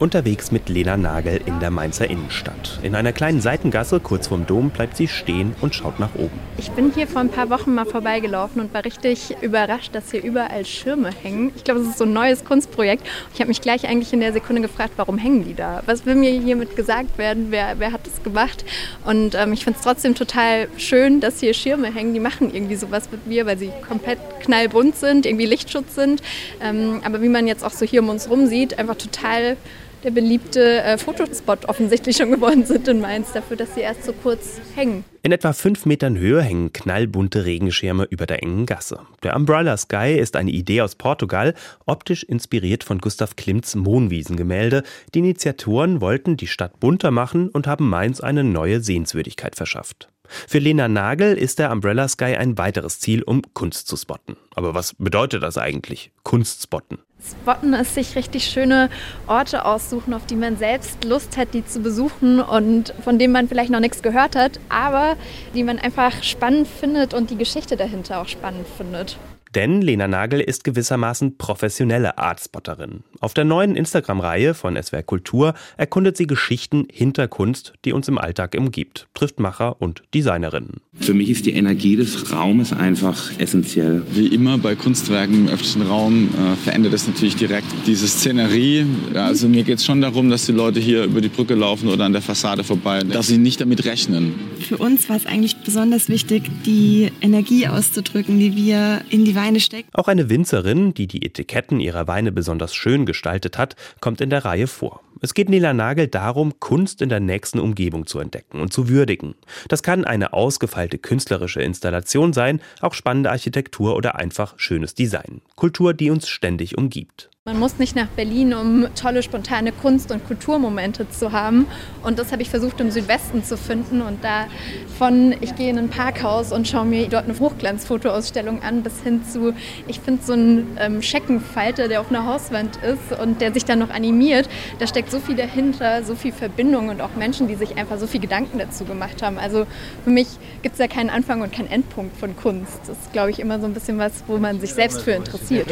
Unterwegs mit Lena Nagel in der Mainzer Innenstadt. In einer kleinen Seitengasse kurz vorm Dom bleibt sie stehen und schaut nach oben. Ich bin hier vor ein paar Wochen mal vorbeigelaufen und war richtig überrascht, dass hier überall Schirme hängen. Ich glaube, das ist so ein neues Kunstprojekt. Ich habe mich gleich eigentlich in der Sekunde gefragt, warum hängen die da? Was will mir hiermit gesagt werden? Wer, wer hat das gemacht? Und ähm, ich finde es trotzdem total schön, dass hier Schirme hängen. Die machen irgendwie sowas mit mir, weil sie komplett knallbunt sind, irgendwie Lichtschutz sind. Ähm, aber wie man jetzt auch so hier um uns rum sieht, einfach total der beliebte äh, Fotospot offensichtlich schon geworden sind in Mainz, dafür, dass sie erst so kurz hängen. In etwa fünf Metern Höhe hängen knallbunte Regenschirme über der engen Gasse. Der Umbrella Sky ist eine Idee aus Portugal, optisch inspiriert von Gustav Klimts Mohnwiesengemälde. Die Initiatoren wollten die Stadt bunter machen und haben Mainz eine neue Sehenswürdigkeit verschafft. Für Lena Nagel ist der Umbrella Sky ein weiteres Ziel, um Kunst zu spotten. Aber was bedeutet das eigentlich? Kunst spotten. Spotten ist sich richtig schöne Orte aussuchen, auf die man selbst Lust hat, die zu besuchen und von denen man vielleicht noch nichts gehört hat, aber die man einfach spannend findet und die Geschichte dahinter auch spannend findet. Denn Lena Nagel ist gewissermaßen professionelle Artspotterin. Auf der neuen Instagram-Reihe von SWR Kultur erkundet sie Geschichten hinter Kunst, die uns im Alltag umgibt, trifft Macher und Designerinnen. Für mich ist die Energie des Raumes einfach essentiell. Wie immer bei Kunstwerken im öffentlichen Raum äh, verändert es natürlich direkt diese Szenerie. Ja, also mir geht es schon darum, dass die Leute hier über die Brücke laufen oder an der Fassade vorbei, dass sie nicht damit rechnen. Für uns war es eigentlich besonders wichtig, die Energie auszudrücken, die wir in die Weine stecken. Auch eine Winzerin, die die Etiketten ihrer Weine besonders schön gestaltet hat, kommt in der Reihe vor. Es geht Nela Nagel darum, Kunst in der nächsten Umgebung zu entdecken und zu würdigen. Das kann eine ausgefeilte künstlerische Installation sein, auch spannende Architektur oder einfach schönes Design. Kultur, die uns ständig umgibt. Man muss nicht nach Berlin, um tolle, spontane Kunst- und Kulturmomente zu haben. Und das habe ich versucht im Südwesten zu finden. Und da von, ich gehe in ein Parkhaus und schaue mir dort eine Hochglanzfotoausstellung an, bis hin zu, ich finde so einen ähm, Scheckenfalter, der auf einer Hauswand ist und der sich dann noch animiert. Da steckt so viel dahinter, so viel Verbindung und auch Menschen, die sich einfach so viel Gedanken dazu gemacht haben. Also für mich gibt es ja keinen Anfang und keinen Endpunkt von Kunst. Das ist, glaube ich, immer so ein bisschen was, wo man sich selbst für interessiert.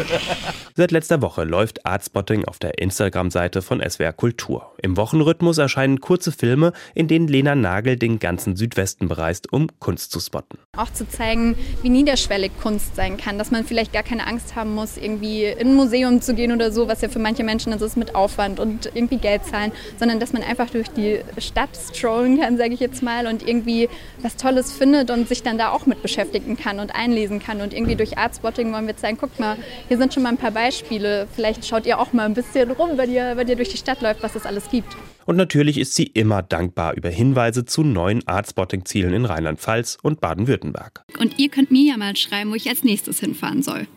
Seit letzter Woche läuft Artspotting auf der Instagram-Seite von SWR Kultur. Im Wochenrhythmus erscheinen kurze Filme, in denen Lena Nagel den ganzen Südwesten bereist, um Kunst zu spotten. Auch zu zeigen, wie niederschwellig Kunst sein kann, dass man vielleicht gar keine Angst haben muss, irgendwie in ein Museum zu gehen oder so, was ja für manche Menschen das ist mit Aufwand und irgendwie Geld zahlen, sondern dass man einfach durch die Stadt strollen kann, sage ich jetzt mal, und irgendwie was Tolles findet und sich dann da auch mit beschäftigen kann und einlesen kann. Und irgendwie durch Artspotting wollen wir zeigen, guck mal, hier sind schon mal ein paar Beispiele. Vielleicht schaut ihr auch mal ein bisschen rum, wenn ihr, wenn ihr durch die Stadt läuft, was es alles gibt. Und natürlich ist sie immer dankbar über Hinweise zu neuen Artspotting-Zielen in Rheinland-Pfalz und Baden-Württemberg. Und ihr könnt mir ja mal schreiben, wo ich als nächstes hinfahren soll.